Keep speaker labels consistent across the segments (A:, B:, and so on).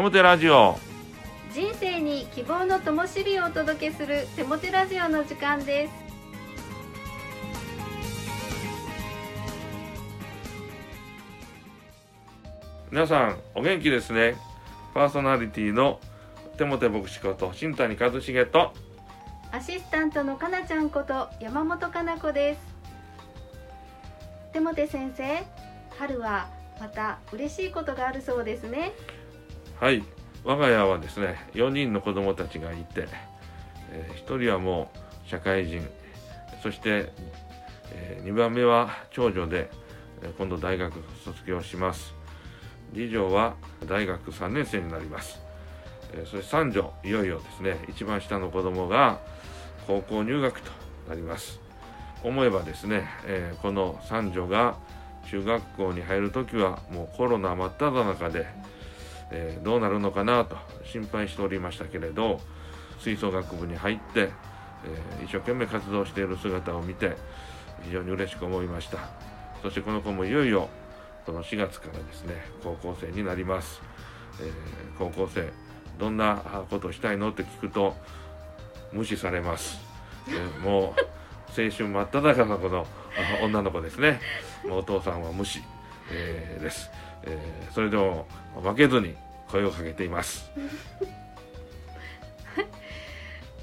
A: 手もてラジオ。
B: 人生に希望の灯火をお届けする手もてラジオの時間です。
A: 皆さんお元気ですね。パーソナリティの手もて牧師こと新谷和重と
B: アシスタントのかなちゃんこと山本かな子です。手もて先生春はまた嬉しいことがあるそうですね
A: はい。我が家はですね4人の子供たちがいて、えー、1人はもう社会人。そして、えー、2番目は長女で、え今度大学卒業します。次女は大学3年生になります、えそして三女いよいよですね一番下の子供が高校入学となります。思えばですね、えーこの三女が中学校に入る時はもうコロナ真っ只中で、えーどうなるのかなと心配しておりましたけれど吹奏楽部に入って、えー一生懸命活動している姿を見て非常に嬉しく思いました。そしてこの子もいよいよこの4月からですね高校生になります、えー高校生どんなことをしたいのって聞くと無視されます、えーもう青春真っ只中のこの女の子ですね。もうお父さんは無視、えーです、えーそれでも負けずに声をかけています。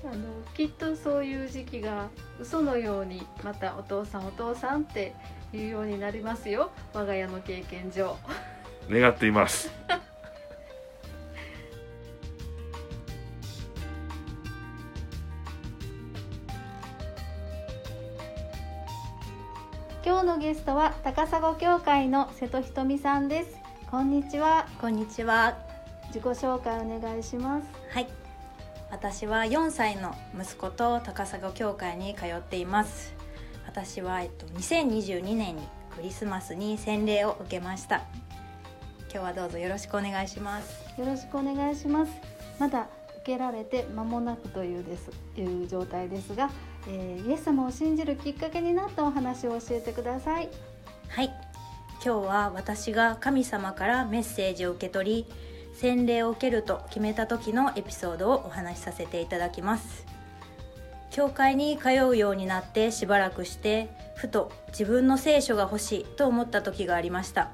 B: あのきっとそういう時期が嘘のようにまたお父さんお父さんって言うようになりますよ。我が家の経験上。
A: 願っています
B: 今日のゲストは高砂教会の瀬戸ひとみさんですこんにちは
C: こんにちは。
B: 自己紹介お願いします
C: はい。私は4歳の息子と高砂教会に通っています。私はえっと2022年にクリスマスに洗礼を受けました。今日はどうぞよろしくお願いします。
B: よろしくお願いしますまだ受けられて間もなくというですいう状態ですが、えーイエス様を信じるきっかけになったお話を教えてください
C: はい。今日は私が神様からメッセージを受け取り、洗礼を受けると決めた時のエピソードをお話しさせていただきます。教会に通うようになってしばらくしてふと自分の聖書が欲しいと思った時がありました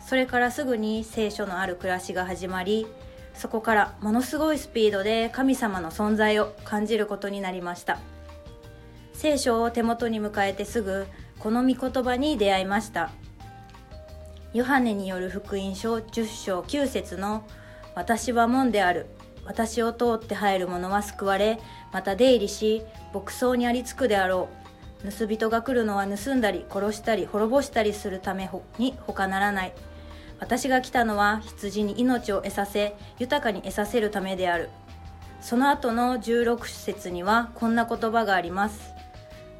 C: それからすぐに聖書のある暮らしが始まりそこからものすごいスピードで神様の存在を感じることになりました聖書を手元に迎えてすぐこの御言葉に出会いました。ヨハネによる福音書10章9節の「私は門である。私を通って入る者は救われまた出入りし牧草にありつくであろう。盗人が来るのは盗んだり殺したり滅ぼしたりするために他ならない。私が来たのは羊に命を得させ豊かに得させるためである。その後の16節にはこんな言葉があります。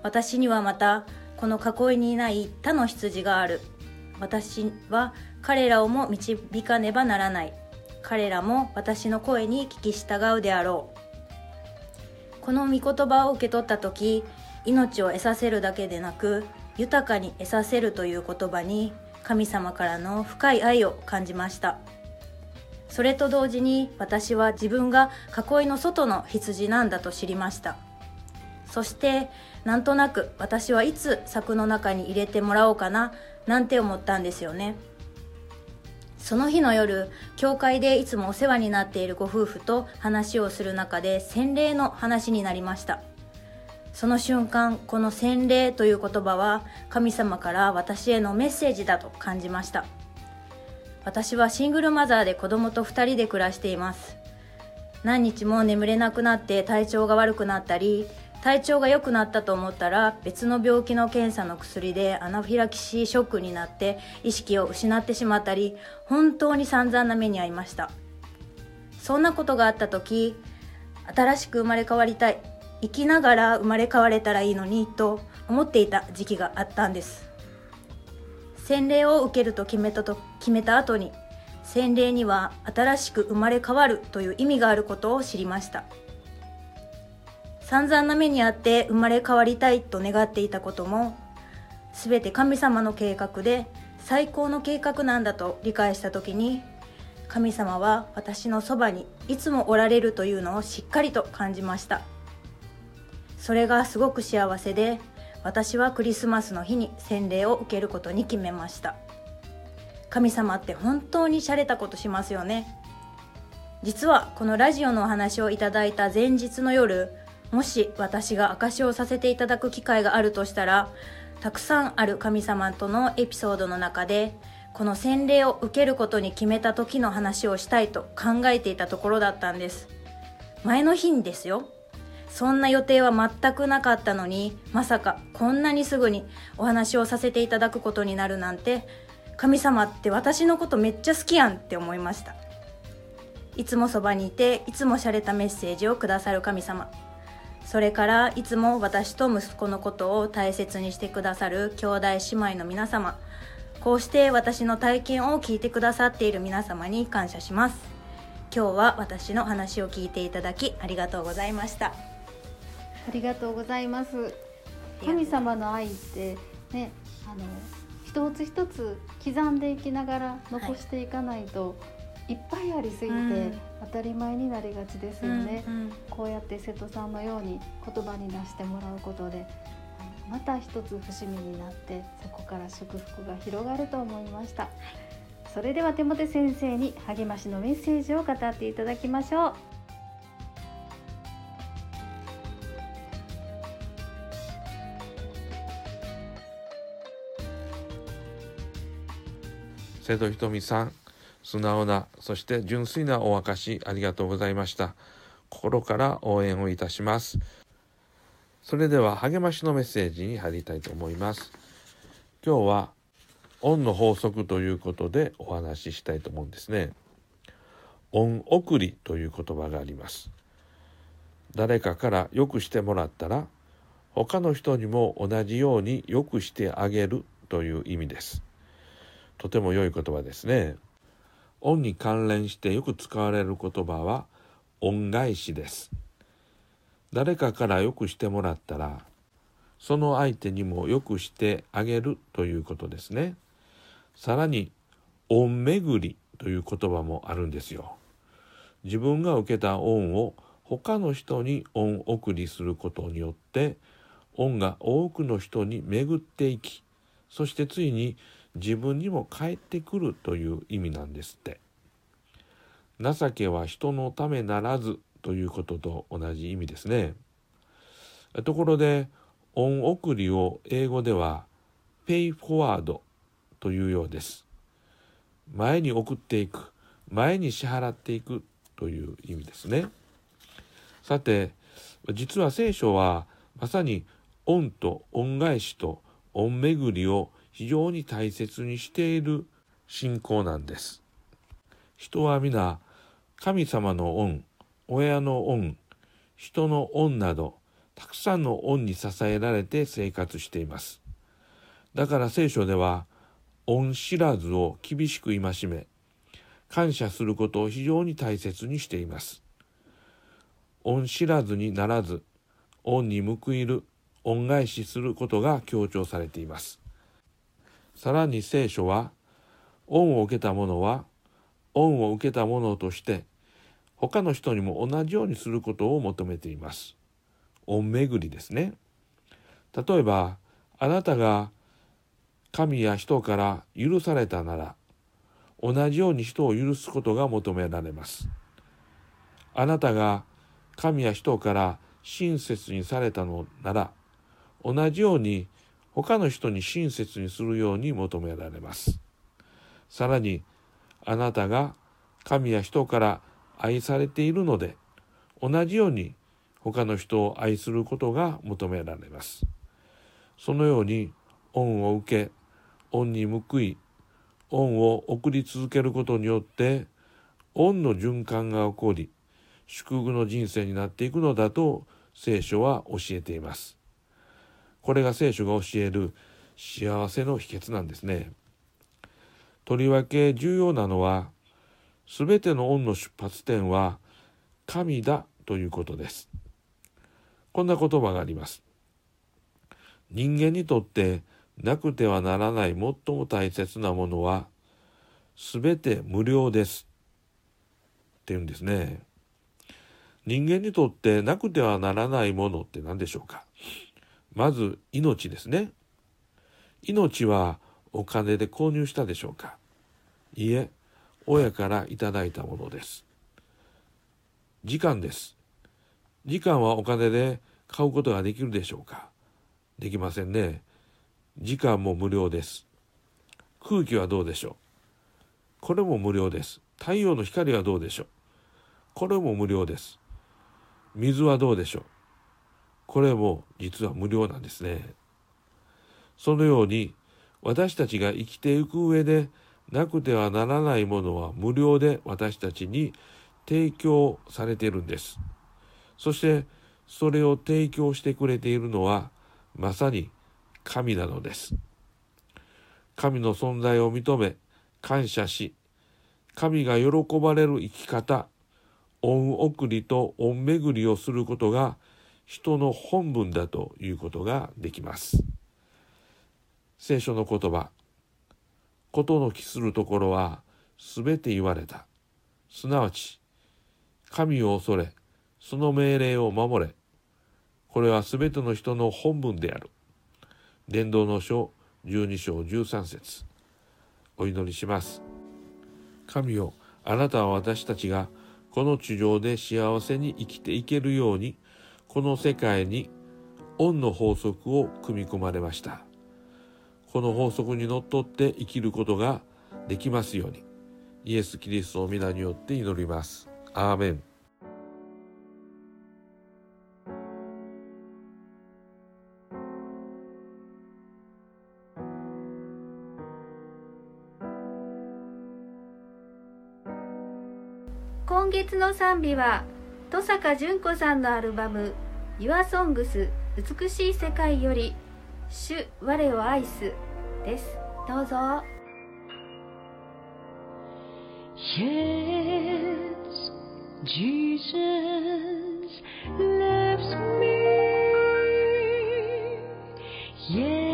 C: 私にはまたこの囲いにいない他の羊がある。私は彼らをも導かねばならない。彼らも私の声に聞き従うであろう。この御言葉を受け取った時命を得させるだけでなく豊かに得させるという言葉に神様からの深い愛を感じました。それと同時に私は自分が囲いの外の羊なんだと知りました。そしてなんとなく私はいつ柵の中に入れてもらおうかななんて思ったんですよね。その日の夜教会でいつもお世話になっているご夫婦と話をする中で洗礼の話になりました。その瞬間この洗礼という言葉は神様から私へのメッセージだと感じました。私はシングルマザーで子供と2人で暮らしています。何日も眠れなくなって体調が悪くなったり体調が良くなったと思ったら別の病気の検査の薬でアナフィラキシーショックになって意識を失ってしまったり本当に散々な目に遭いました。そんなことがあった時新しく生まれ変わりたい生きながら生まれ変われたらいいのにと思っていた時期があったんです。洗礼を受けると決めたと決めた後に洗礼には新しく生まれ変わるという意味があることを知りました。散々な目にあって生まれ変わりたいと願っていたことも全て神様の計画で最高の計画なんだと理解した時に神様は私のそばにいつもおられるというのをしっかりと感じました。それがすごく幸せで私はクリスマスの日に洗礼を受けることに決めました。神様って本当に洒落たことしますよね。実はこのラジオのお話をいただいた前日の夜もし私が証しをさせていただく機会があるとしたらたくさんある神様とのエピソードの中でこの洗礼を受けることに決めた時の話をしたいと考えていたところだったんです。前の日にですよ。そんな予定は全くなかったのにまさかこんなにすぐにお話をさせていただくことになるなんて神様って私のことめっちゃ好きやんって思いました。いつもそばにいていつも洒落たメッセージをくださる神様。それからいつも私と息子のことを大切にしてくださる兄弟姉妹の皆様こうして私の体験を聞いてくださっている皆様に感謝します。今日は私の話を聞いていただきありがとうございました。あ
B: りがとうございます。神様の愛ってねあの一つ一つ刻んでいきながら残していかないと、い、いっぱいありすぎて、当たり前になりがちですよね、うんうん、こうやって瀬戸さんのように言葉に出してもらうことでまた一つ節目になってそこから祝福が広がると思いました、はい、それでは手元先生に励ましのメッセージを語っていただきましょう。
A: 瀬戸ひとみさん素直なそして純粋なお証しありがとうございました心から応援をいたしますそれでは励ましのメッセージに入りたいと思います。今日は恩の法則ということでお話ししたいと思うんですね。恩送りという言葉があります。誰かからよくしてもらったら他の人にも同じようによくしてあげるという意味です。とても良い言葉ですね。恩に関連してよく使われる言葉は恩返しです。誰かからよくしてもらったらその相手にもよくしてあげるということですね。さらに恩巡りという言葉もあるんですよ。自分が受けた恩を他の人に恩送りすることによって恩が多くの人に巡っていきそしてついに自分にも返ってくるという意味なんですって。情けは人のためならずということと同じ意味ですね。ところで恩送りを英語では pay forward というようです。前に送っていく、前に支払っていくという意味ですね。さて、実は聖書はまさに恩と恩返しと恩巡りを非常に大切にしている信仰なんです。人は皆神様の恩、親の恩、人の恩など、たくさんの恩に支えられて生活しています。だから聖書では、恩知らずを厳しく戒め、感謝することを非常に大切にしています。恩知らずにならず、恩に報いる、恩返しすることが強調されています。さらに聖書は、恩を受けた者は、恩を受けた者として他の人にも同じようにすることを求めています。恩巡りですね。例えば、あなたが神や人から許されたなら、同じように人を許すことが求められます。あなたが神や人から親切にされたのなら、同じように他の人に親切にするように求められます。さらに、あなたが神や人から愛されているので同じように他の人を愛することが求められます。そのように恩を受け恩に報い恩を送り続けることによって恩の循環が起こり祝福の人生になっていくのだと聖書は教えています。これが聖書が教える幸せの秘訣なんですね。とりわけ重要なのはすべての恩の出発点は神だということです。こんな言葉があります。人間にとってなくてはならない最も大切なものはすべて無料ですっていうんですね。人間にとってなくてはならないものって何でしょうか？まず命ですね。命はお金で購入したでしょうかいいえ、親からいただいたものです。時間です。時間はお金で買うことができるでしょうかできませんね。時間も無料です。空気はどうでしょうこれも無料です。太陽の光はどうでしょうこれも無料です。水はどうでしょうこれも実は無料なんですね。そのように私たちが生きていく上でなくてはならないものは無料で私たちに提供されているんです。そしてそれを提供してくれているのはまさに神なのです。神の存在を認め感謝し神が喜ばれる生き方恩送りと恩巡りをすることが人の本分だということができます。聖書の言葉ことの帰するところはすべて言われた。すなわち神を恐れその命令を守れこれはすべての人の本分である。伝道の書12章13節お祈りします。神よあなたは私たちがこの地上で幸せに生きていけるようにこの世界に恩の法則を組み込まれました。この法則にのっとって生きることができますように。イエス・キリストの皆によって祈ります。アーメン。
B: 今月の賛美は登坂淳子さんのアルバム「YourSongs 美しい世界」より「主我を愛す」です。どうぞ。
D: Yes, Jesus loves me. Yes,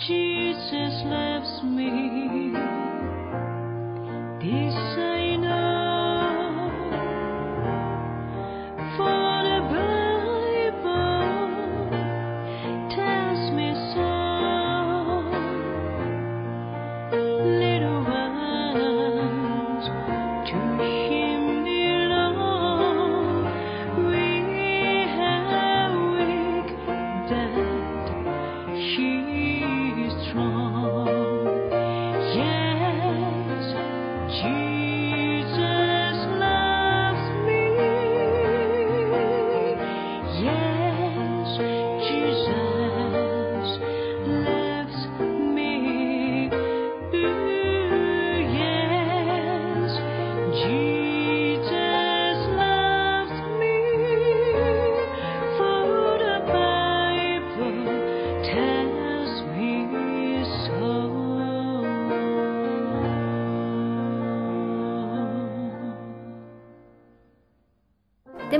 D: Jesus loves me. This I know. For the Bible tells me so. Little ones to Him belong. We have weak